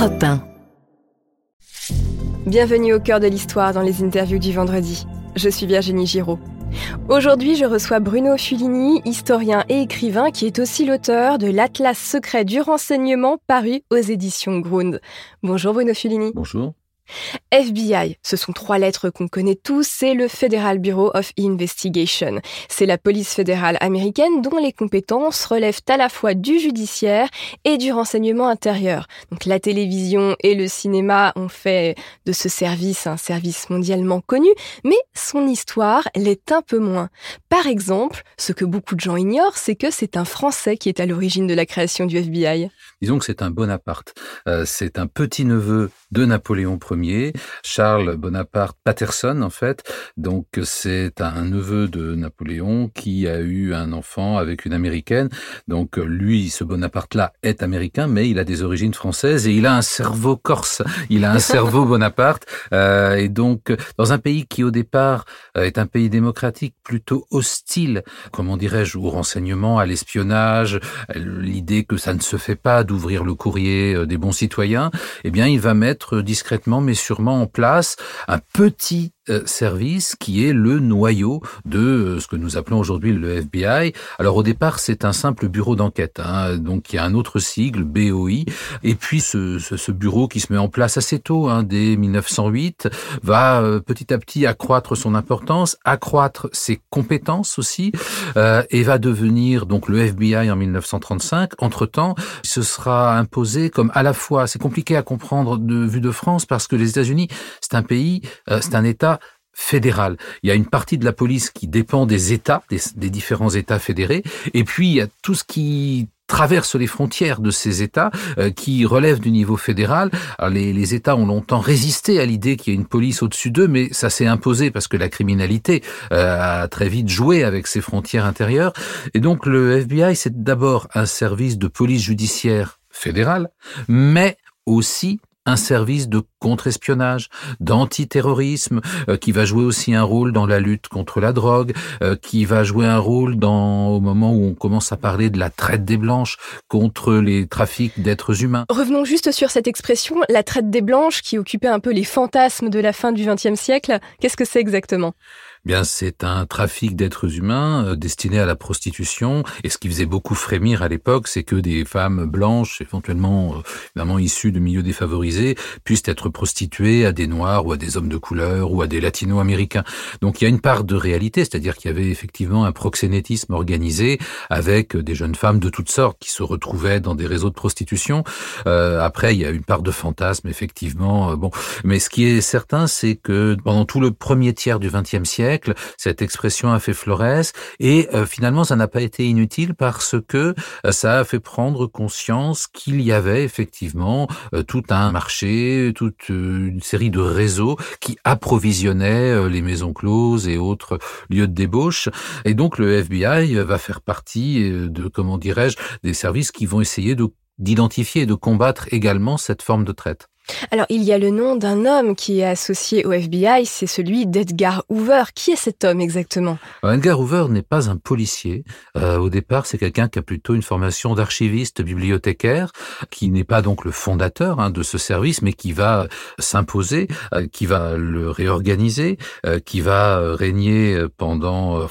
Europe 1. Bienvenue au cœur de l'histoire dans les interviews du vendredi. Je suis Virginie Giraud. Aujourd'hui, je reçois Bruno Fulini, historien et écrivain qui est aussi l'auteur de l'Atlas secret du renseignement paru aux éditions Grund. Bonjour Bruno Fulini. Bonjour. FBI, ce sont trois lettres qu'on connaît tous, c'est le Federal Bureau of Investigation. C'est la police fédérale américaine dont les compétences relèvent à la fois du judiciaire et du renseignement intérieur. Donc la télévision et le cinéma ont fait de ce service un service mondialement connu, mais son histoire l'est un peu moins. Par exemple, ce que beaucoup de gens ignorent, c'est que c'est un Français qui est à l'origine de la création du FBI. Disons que c'est un Bonaparte. Euh, c'est un petit-neveu de Napoléon Ier, Charles Bonaparte Patterson en fait. Donc c'est un neveu de Napoléon qui a eu un enfant avec une américaine. Donc lui, ce Bonaparte-là est américain, mais il a des origines françaises et il a un cerveau corse. Il a un cerveau Bonaparte. Euh, et donc dans un pays qui au départ euh, est un pays démocratique plutôt hostile, comment dirais-je, au renseignement, à l'espionnage, l'idée que ça ne se fait pas d'ouvrir le courrier euh, des bons citoyens, eh bien il va mettre discrètement mais sûrement en place un petit service qui est le noyau de euh, ce que nous appelons aujourd'hui le FBI. Alors au départ, c'est un simple bureau d'enquête, hein, donc il y a un autre sigle, BOI, et puis ce, ce, bureau qui se met en place assez tôt, hein, dès 1908, va euh, petit à petit accroître son importance, accroître ses compétences aussi, et va devenir donc le FBI en 1935. Entre-temps, ce sera imposé comme à la fois, c'est compliqué à comprendre de vue de France parce que les États-Unis, c'est un pays, c'est un État fédéral. Il y a une partie de la police qui dépend des États, des, différents États fédérés, et puis il y a tout ce qui traverse les frontières de ces États euh, qui relèvent du niveau fédéral. les, États ont longtemps résisté à l'idée qu'il y ait une police au-dessus d'eux, mais ça s'est imposé parce que la criminalité euh, a très vite joué avec ces frontières intérieures. Et donc le FBI, c'est d'abord un service de police judiciaire fédérale, mais aussi un service de contre-espionnage, d'antiterrorisme, euh, qui va jouer aussi un rôle dans la lutte contre la drogue, euh, qui va jouer un rôle au moment où on commence à parler de la traite des blanches contre les trafics d'êtres humains. Revenons juste sur cette expression, la traite des blanches, qui occupait un peu les fantasmes de la fin du XXe siècle. Qu'est-ce que c'est exactement? Bien c'est un trafic d'êtres humains euh, destiné à la prostitution. Et ce qui faisait beaucoup frémir à l'époque, c'est que des femmes blanches, éventuellement euh, évidemment issues de milieux défavorisés, puissent être prostituées à des noirs ou à des hommes de couleur ou à des latino-américains. Donc il y a une part de réalité, c'est-à-dire qu'il y avait effectivement un proxénétisme organisé avec des jeunes femmes de toutes sortes qui se retrouvaient dans des réseaux de prostitution. Euh, après, il y a une part de fantasme, effectivement. bon, mais ce qui est certain, c'est que pendant tout le premier tiers du XXe siècle cette expression a fait florès et euh, finalement ça n'a pas été inutile parce que euh, ça a fait prendre conscience qu'il y avait effectivement euh, tout un marché, toute une série de réseaux qui approvisionnaient les maisons closes et autres lieux de débauche. Et donc le FBI va faire partie de, comment dirais-je, des services qui vont essayer de d'identifier et de combattre également cette forme de traite. Alors, il y a le nom d'un homme qui est associé au FBI, c'est celui d'Edgar Hoover. Qui est cet homme exactement? Edgar Hoover n'est pas un policier. Euh, au départ, c'est quelqu'un qui a plutôt une formation d'archiviste bibliothécaire, qui n'est pas donc le fondateur hein, de ce service, mais qui va s'imposer, euh, qui va le réorganiser, euh, qui va régner pendant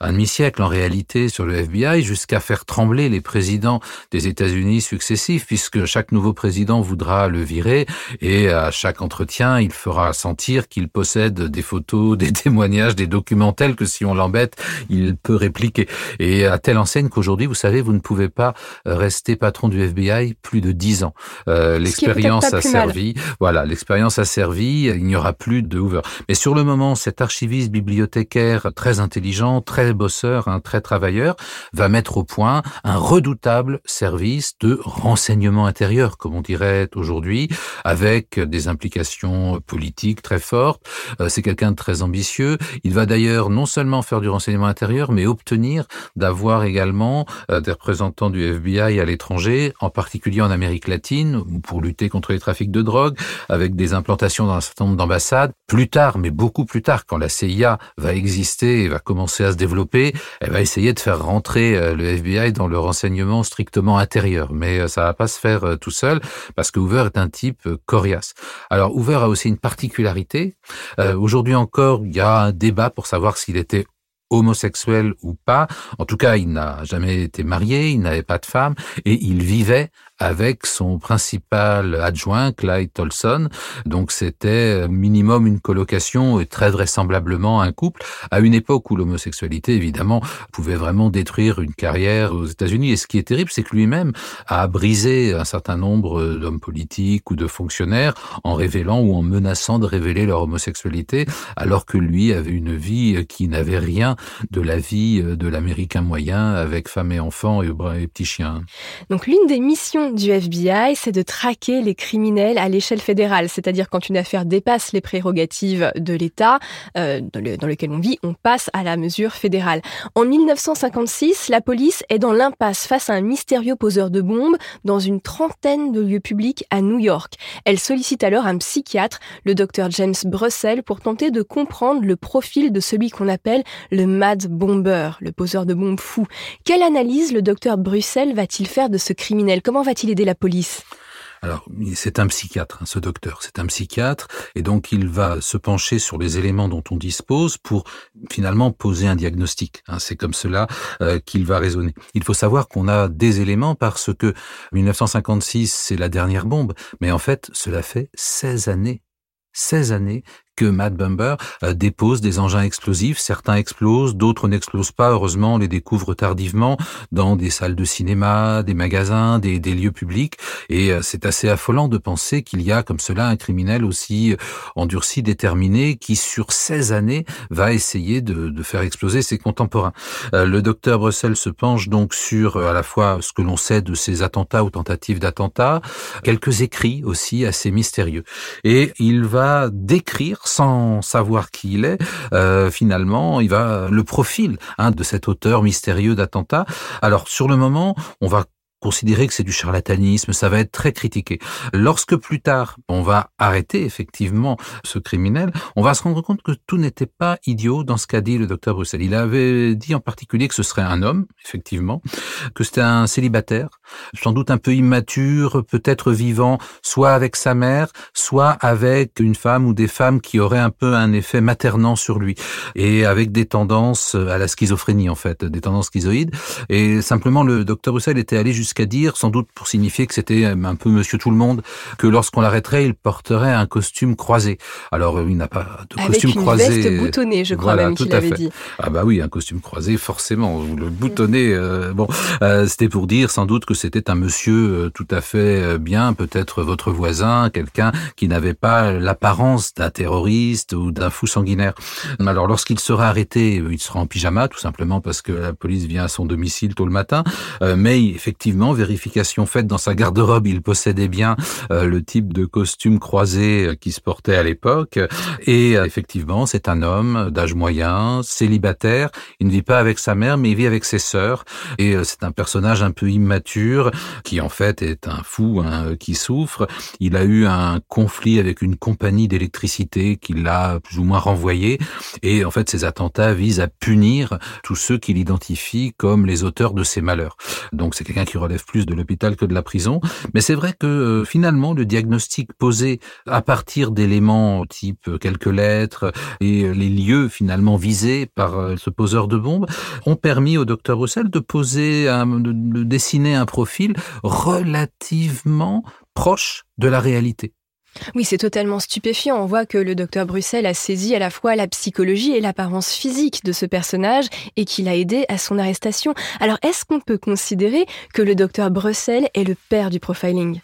un demi-siècle en réalité sur le FBI, jusqu'à faire trembler les présidents des États-Unis successifs, puisque chaque nouveau président voudra le virer et à chaque entretien, il fera sentir qu'il possède des photos, des témoignages, des documents tels que si on l'embête, il peut répliquer. Et à telle enseigne qu'aujourd'hui, vous savez, vous ne pouvez pas euh, rester patron du FBI plus de dix ans. Euh, l'expérience a servi. Voilà, l'expérience a servi. Il n'y aura plus de Hoover. Mais sur le moment, cet archiviste bibliothécaire très intelligent, très bosseur, un très travailleur, va mettre au point un redoutable service de renseignement intérieur, comme on dirait aujourd'hui, avec des implications politiques très fortes. Euh, c'est quelqu'un de très ambitieux. Il va d'ailleurs non seulement faire du renseignement intérieur, mais obtenir d'avoir également euh, des représentants du FBI à l'étranger, en particulier en Amérique latine, pour lutter contre les trafics de drogue, avec des implantations dans un certain nombre d'ambassades. Plus tard, mais beaucoup plus tard, quand la CIA va exister et va commencer à se développer, elle va essayer de faire rentrer euh, le FBI dans le renseignement strictement intérieur. Mais ça va pas se faire tout seul, parce que Hoover est un type coriace. Alors Hoover a aussi une particularité. Aujourd'hui encore, il y a un débat pour savoir s'il était homosexuel ou pas. En tout cas, il n'a jamais été marié, il n'avait pas de femme et il vivait avec son principal adjoint, Clyde Tolson. Donc c'était minimum une colocation et très vraisemblablement un couple, à une époque où l'homosexualité, évidemment, pouvait vraiment détruire une carrière aux États-Unis. Et ce qui est terrible, c'est que lui-même a brisé un certain nombre d'hommes politiques ou de fonctionnaires en révélant ou en menaçant de révéler leur homosexualité, alors que lui avait une vie qui n'avait rien de la vie de l'Américain moyen avec femme et enfants et, et petits chiens. Donc l'une des missions du FBI, c'est de traquer les criminels à l'échelle fédérale, c'est-à-dire quand une affaire dépasse les prérogatives de l'État euh, dans, lequel on vit, on passe à la mesure fédérale. En 1956, la police est dans l'impasse face à un mystérieux poseur de bombes dans une trentaine de lieux publics à New York. Elle sollicite alors un psychiatre, le docteur James Brussel, pour tenter de comprendre le profil de celui qu'on appelle le Mad Bomber, le poseur de bombes fou. Quelle analyse le docteur Brussel va-t-il faire de ce criminel? Comment va-t-il aider la police? Alors, c'est un psychiatre, hein, ce docteur, c'est un psychiatre, et donc il va se pencher sur les éléments dont on dispose pour finalement poser un diagnostic. Hein. c'est comme cela euh, qu'il va raisonner. Il faut savoir qu'on a des éléments parce que 1956, c'est la dernière bombe, mais en fait, cela fait 16 années 16 années que Matt Bumber euh, dépose des engins explosifs. Certains explosent, d'autres n'explosent pas. Heureusement, on les découvre tardivement dans des salles de cinéma, des magasins, des, lieux publics. Et euh, c'est assez affolant de penser qu'il y a comme cela un criminel aussi euh, endurci, déterminé, qui sur 16 années va essayer de, de faire exploser ses contemporains. Le docteur Brussel se penche donc sur à la fois ce que l'on sait de ces attentats ou tentatives d'attentats, quelques écrits aussi assez mystérieux. Et il va décrire sans savoir qui il est, euh, finalement, il va le profil hein, de cet auteur mystérieux d'attentat. Alors sur le moment, on va considérer que c'est du charlatanisme, ça va être très critiqué. Lorsque plus tard, on va arrêter effectivement ce criminel, on va se rendre compte que tout n'était pas idiot dans ce qu'a dit le docteur Bruxelles. Il avait dit en particulier que ce serait un homme, effectivement, que c'était un célibataire, sans doute un peu immature, peut-être vivant, soit avec sa mère, soit avec une femme ou des femmes qui auraient un peu un effet maternant sur lui, et avec des tendances à la schizophrénie en fait, des tendances schizoïdes. Et simplement, le docteur Bruxelles était allé jusqu'à jusqu'à dire, sans doute pour signifier que c'était un peu Monsieur Tout le Monde, que lorsqu'on l'arrêterait, il porterait un costume croisé. Alors il n'a pas de costume croisé. Avec une veste boutonnée, je crois même qu'il avait dit. Ah bah oui, un costume croisé, forcément. Le boutonné, euh, bon, euh, c'était pour dire sans doute que c'était un monsieur euh, tout à fait bien, peut-être votre voisin, quelqu'un qui n'avait pas l'apparence d'un terroriste ou d'un fou sanguinaire. Alors lorsqu'il sera arrêté, il sera en pyjama, tout simplement parce que la police vient à son domicile tôt le matin. mais effectivement vérification faite dans sa garde-robe, il possédait bien euh, le type de costume croisé euh, qui se portait à l'époque. Et euh, effectivement, c'est un homme d'âge moyen, célibataire. Il ne vit pas avec sa mère, mais il vit avec ses sœurs. Et c'est un personnage un peu immature qui en fait est un fou hein, qui souffre. Il a eu un conflit avec une compagnie d'électricité qui l'a plus ou moins renvoyé. Et en fait, ces attentats visent à punir tous ceux qu'il identifie comme les auteurs de ces malheurs. Donc c'est quelqu'un qui relève plus de l'hôpital que de la prison. Mais c'est vrai que euh, finalement, le diagnostic posé à partir d'éléments type euh, quelques lettres et euh, les lieux finalement visés par ce poseur de bombes ont permis au docteur Roussel de poser, de dessiner un profil relativement proche de la réalité. Oui, c'est totalement stupéfiant. On voit que le docteur Bruxelles a saisi à la fois la psychologie et l'apparence physique de ce personnage et qu'il a aidé à son arrestation. Alors, est-ce qu'on peut considérer que le docteur Bruxelles est le père du profiling?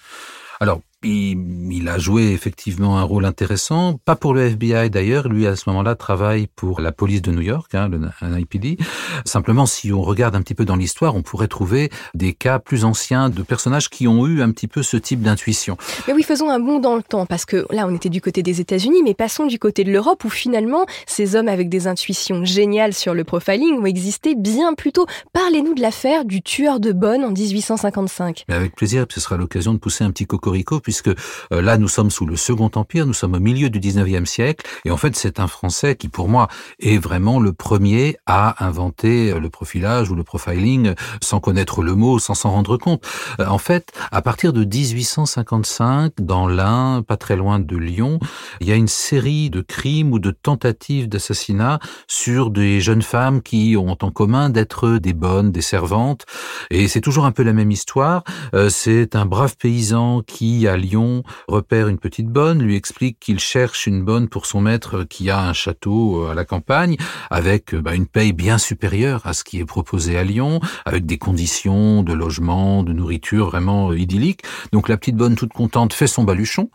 Il, a joué effectivement un rôle intéressant, pas pour le FBI d'ailleurs, lui à ce moment-là travaille pour la police de New York, hein, le NIPD. Simplement, si on regarde un petit peu dans l'histoire, on pourrait trouver des cas plus anciens de personnages qui ont eu un petit peu ce type d'intuition. Mais oui, faisons un bond dans le temps, parce que là, on était du côté des États-Unis, mais passons du côté de l'Europe, où finalement, ces hommes avec des intuitions géniales sur le profiling ont existé bien plus tôt. Parlez-nous de l'affaire du tueur de Bonn en 1855. Mais avec plaisir, ce sera l'occasion de pousser un petit cocorico puisque euh, là, nous sommes sous le Second Empire, nous sommes au milieu du 19e siècle, et en fait, c'est un Français qui, pour moi, est vraiment le premier à inventer euh, le profilage ou le profiling sans connaître le mot, sans s'en rendre compte. Euh, en fait, à partir de 1855, dans l'Ain, pas très loin de Lyon, il y a une série de crimes ou de tentatives d'assassinat sur des jeunes femmes qui ont en commun d'être des bonnes, des servantes, et c'est toujours un peu la même histoire. C'est un brave paysan qui a Lyon repère une petite bonne, lui explique qu'il cherche une bonne pour son maître qui a un château euh, à la campagne, avec euh, bah, une paye bien supérieure à ce qui est proposé à Lyon, avec des conditions de logement, de nourriture vraiment euh, idylliques. Donc la petite bonne toute contente fait son baluchon,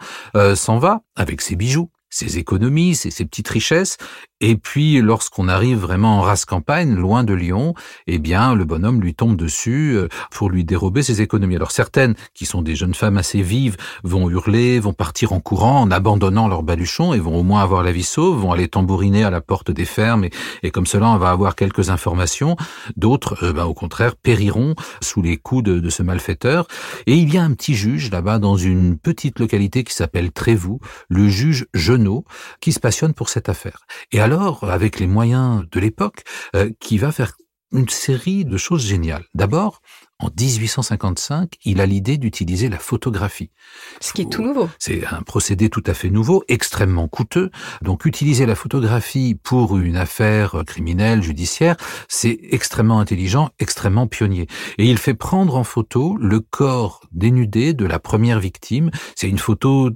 s'en va avec ses bijoux ses économies, ses, ses, petites richesses, et puis, lorsqu'on arrive vraiment en race campagne, loin de Lyon, eh bien, le bonhomme lui tombe dessus euh, pour lui dérober ses économies. Alors, certaines, qui sont des jeunes femmes assez vives, vont hurler, vont partir en courant, en abandonnant leur baluchon, et vont au moins avoir la vie sauve, vont aller tambouriner à la porte des fermes, et, comme cela, on va avoir quelques informations. D'autres, euh, ben, au contraire, périront sous les coups de, de, ce malfaiteur. Et il y a un petit juge là-bas, dans une petite localité qui s'appelle Trévoux, le juge Genot, qui se passionne pour cette affaire. Et alors, alors, avec les moyens de l'époque, euh, qui va faire une série de choses géniales. D'abord, en 1855, il a l'idée d'utiliser la photographie. Ce qui est tout nouveau. C'est un procédé tout à fait nouveau, extrêmement coûteux. Donc utiliser la photographie pour une affaire criminelle, judiciaire, c'est extrêmement intelligent, extrêmement pionnier. Et il fait prendre en photo le corps dénudé de la première victime. C'est une photo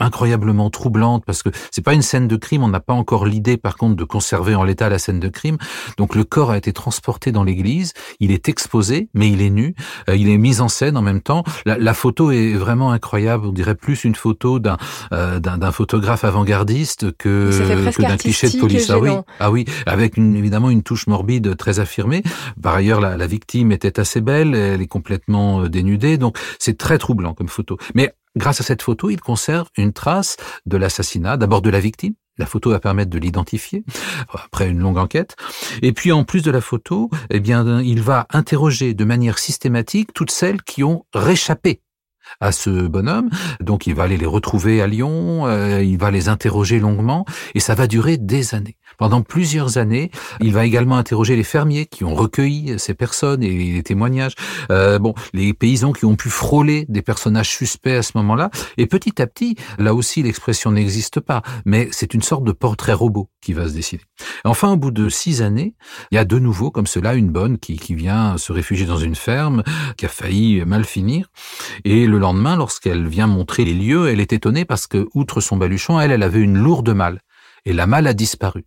incroyablement troublante parce que c'est pas une scène de crime, on n'a pas encore l'idée par contre de conserver en l'état la scène de crime. Donc le corps a été transporté dans l'église, il est exposé mais il est nu, euh, il est mis en scène en même temps. La, la, photo est vraiment incroyable, on dirait plus une photo d'un euh, d'un photographe avant-gardiste que, que d'un cliché de police. Ah oui, ah oui, avec une, évidemment une touche morbide très affirmée. Par ailleurs, la, la victime était assez belle, elle est complètement euh, dénudée, donc c'est très troublant comme photo. Mais Grâce à cette photo, il conserve une trace de l'assassinat, d'abord de la victime. La photo va permettre de l'identifier après une longue enquête. Et puis en plus de la photo, eh bien, il va interroger de manière systématique toutes celles qui ont réchappé à ce bonhomme. Donc il va aller les retrouver à Lyon, euh, il va les interroger longuement, et ça va durer des années. Pendant plusieurs années, il va également interroger les fermiers qui ont recueilli ces personnes et les témoignages. Euh, bon, les paysans qui ont pu frôler des personnages suspects à ce moment-là. Et petit à petit, là aussi l'expression n'existe pas, mais c'est une sorte de portrait robot qui va se décider. Enfin, au bout de six années, il y a de nouveau, comme cela, une bonne qui, qui vient se réfugier dans une ferme, qui a failli mal finir. Et le lendemain, lorsqu'elle vient montrer les lieux, elle est étonnée parce que, outre son baluchon, elle, elle avait une lourde malle. Et la malle a disparu.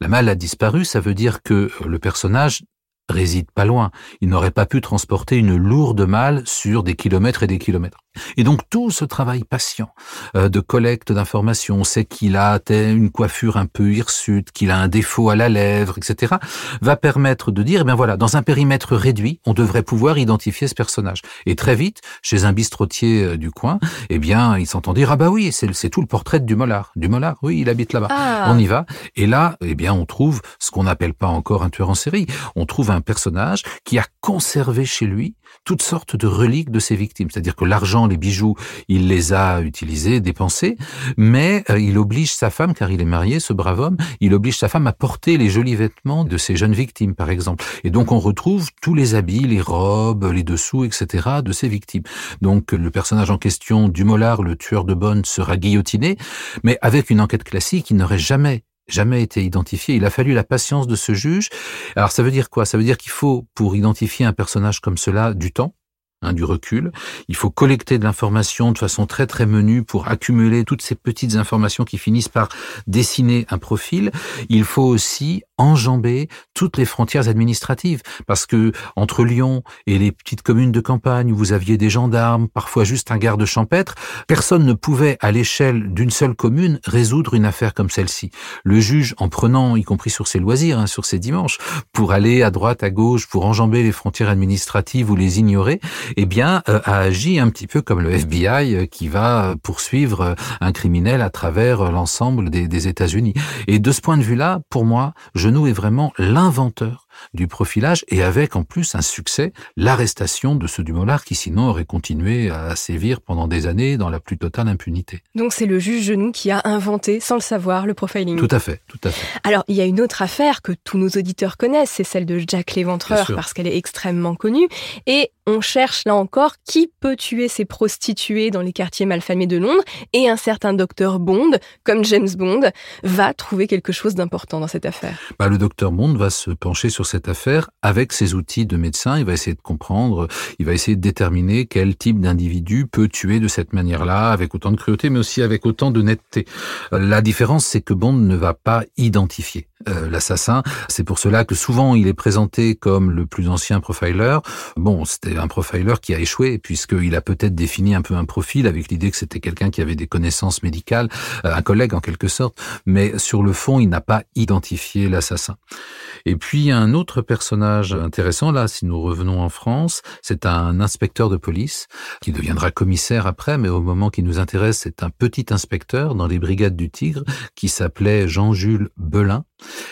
La malle a disparu, ça veut dire que le personnage réside pas loin. Il n'aurait pas pu transporter une lourde malle sur des kilomètres et des kilomètres. Et donc tout ce travail patient euh, de collecte d'informations, on sait qu'il a une coiffure un peu hirsute, qu'il a un défaut à la lèvre, etc., va permettre de dire, eh bien voilà, dans un périmètre réduit, on devrait pouvoir identifier ce personnage. Et très vite, chez un bistrotier euh, du coin, eh bien, ils s'entendent dire, ah bah oui, c'est tout le portrait du Mollard. Du Mollard, oui, il habite là-bas. Ah. On y va. Et là, eh bien, on trouve ce qu'on n'appelle pas encore un tueur en série. On trouve un personnage qui a conservé chez lui toutes sortes de reliques de ses victimes. C'est-à-dire que l'argent, les bijoux, il les a utilisés, dépensés, mais euh, il oblige sa femme, car il est marié, ce brave homme, il oblige sa femme à porter les jolis vêtements de ses jeunes victimes, par exemple. Et donc on retrouve tous les habits, les robes, les dessous, etc. de ses victimes. Donc le personnage en question, Dumollard, le tueur de bonne, sera guillotiné, mais avec une enquête classique, il n'aurait jamais jamais été identifié. Il a fallu la patience de ce juge. Alors ça veut dire quoi? Ça veut dire qu'il faut, pour identifier un personnage comme cela, du temps. Hein, du recul. Il faut collecter de l'information de façon très très menue pour accumuler toutes ces petites informations qui finissent par dessiner un profil. Il faut aussi enjamber toutes les frontières administratives parce que entre Lyon et les petites communes de campagne où vous aviez des gendarmes, parfois juste un garde champêtre, personne ne pouvait à l'échelle d'une seule commune résoudre une affaire comme celle-ci. Le juge, en prenant, y compris sur ses loisirs, hein, sur ses dimanches, pour aller à droite, à gauche, pour enjamber les frontières administratives ou les ignorer, eh bien, euh, a agi un petit peu comme le FBI euh, qui va poursuivre euh, un criminel à travers l'ensemble des, des États-Unis. Et de ce point de vue-là, pour moi, Genoux est vraiment l'inventeur du profilage et avec en plus un succès, l'arrestation de ce Dumollard qui sinon aurait continué à sévir pendant des années dans la plus totale impunité. Donc c'est le juge Genoux qui a inventé, sans le savoir, le profiling. Tout à fait, tout à fait. Alors il y a une autre affaire que tous nos auditeurs connaissent, c'est celle de Jack Léventreur parce qu'elle est extrêmement connue et on cherche là encore qui peut tuer ces prostituées dans les quartiers malfamés de Londres et un certain docteur Bond, comme James Bond, va trouver quelque chose d'important dans cette affaire. Bah, le docteur Bond va se pencher sur cette affaire avec ses outils de médecin. Il va essayer de comprendre, il va essayer de déterminer quel type d'individu peut tuer de cette manière-là, avec autant de cruauté, mais aussi avec autant de netteté. La différence, c'est que Bond ne va pas identifier euh, l'assassin. C'est pour cela que souvent il est présenté comme le plus ancien profiler. Bon, c'était un profiler qui a échoué puisqu'il a peut-être défini un peu un profil avec l'idée que c'était quelqu'un qui avait des connaissances médicales, euh, un collègue en quelque sorte, mais sur le fond, il n'a pas identifié l'assassin. Et puis un autre personnage intéressant là, si nous revenons en France, c'est un inspecteur de police qui deviendra commissaire après, mais au moment qui nous intéresse, c'est un petit inspecteur dans les brigades du Tigre qui s'appelait Jean-Jules Belin.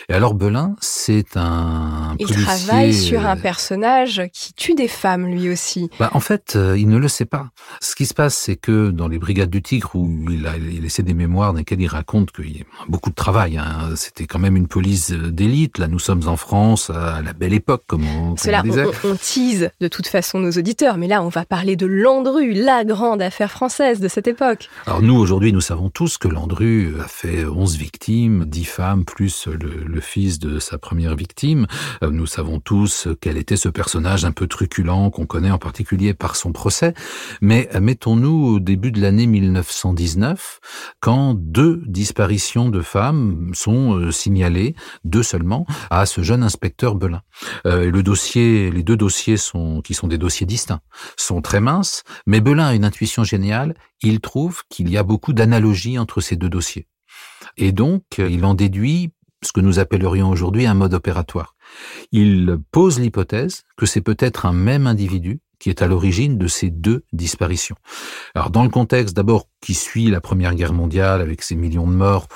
Et alors Belin, c'est un il travaille sur un personnage qui tue des femmes lui aussi. Bah, en fait, euh, il ne le sait pas. Ce qui se passe, c'est que dans les brigades du Tigre, où il a il essaie des mémoires dans lesquelles il raconte qu'il y a beaucoup de travail. Hein. C'était quand même une police d'élite. Là, nous sommes en France à la belle époque, comme on, Cela, disait. On, on, tease de toute façon nos auditeurs, mais là, on va parler de Landru, la grande affaire française de cette époque. Alors nous, aujourd'hui, nous savons tous que Landru a fait 11 victimes, 10 femmes, plus le, le fils de sa première victime. Euh, nous savons tous quel était ce personnage un peu truculent qu'on connaît en particulier par son procès. Mais mettons-nous au début de l'année 1919, quand deux disparitions de femmes sont euh, signalées, deux seulement, à ce jeune inspecteur Belin. Euh, le dossier, les deux dossiers sont, qui sont des dossiers distincts, sont très minces, mais Belin a une intuition géniale. Il trouve qu'il y a beaucoup d'analogies entre ces deux dossiers. Et donc, il en déduit ce que nous appellerions aujourd'hui un mode opératoire. Il pose l'hypothèse que c'est peut-être un même individu qui est à l'origine de ces deux disparitions. Alors dans le contexte d'abord qui suit la Première Guerre mondiale avec ses millions de morts,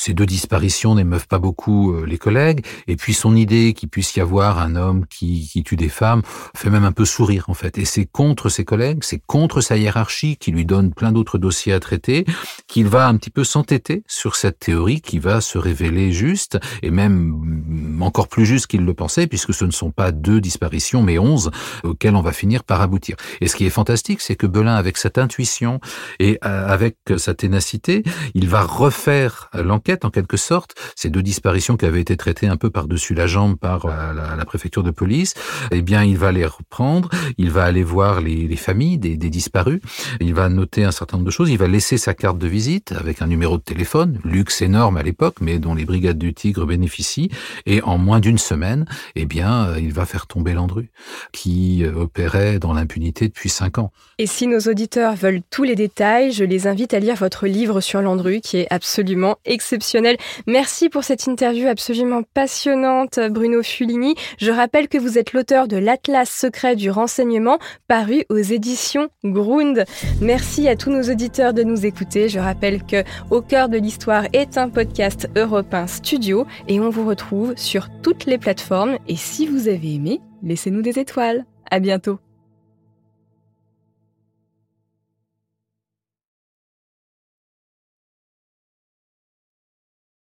ces deux disparitions n'émeuvent pas beaucoup euh, les collègues. Et puis son idée qu'il puisse y avoir un homme qui, qui, tue des femmes fait même un peu sourire en fait. Et c'est contre ses collègues, c'est contre sa hiérarchie qui lui donne plein d'autres dossiers à traiter, qu'il va un petit peu s'entêter sur cette théorie qui va se révéler juste et même encore plus juste qu'il le pensait puisque ce ne sont pas deux disparitions mais onze auxquelles on va finir par aboutir. Et ce qui est fantastique, c'est que Belin, avec cette intuition et euh, avec sa ténacité, il va refaire l'enquête en quelque sorte, ces deux disparitions qui avaient été traitées un peu par-dessus la jambe par la, la, préfecture de police, eh bien, il va les reprendre, il va aller voir les, les familles des, des, disparus, il va noter un certain nombre de choses, il va laisser sa carte de visite avec un numéro de téléphone, luxe énorme à l'époque, mais dont les brigades du Tigre bénéficient, et en moins d'une semaine, eh bien, il va faire tomber Landru, qui euh, opérait dans l'impunité depuis cinq ans. Et si nos auditeurs veulent tous les détails, je les invite à lire votre livre sur Landru, qui est absolument exceptionnel Merci pour cette interview absolument passionnante, Bruno Fulini. Je rappelle que vous êtes l'auteur de l'Atlas secret du renseignement, paru aux éditions Grund. Merci à tous nos auditeurs de nous écouter. Je rappelle que Au cœur de l'histoire est un podcast européen studio et on vous retrouve sur toutes les plateformes. Et si vous avez aimé, laissez-nous des étoiles. À bientôt.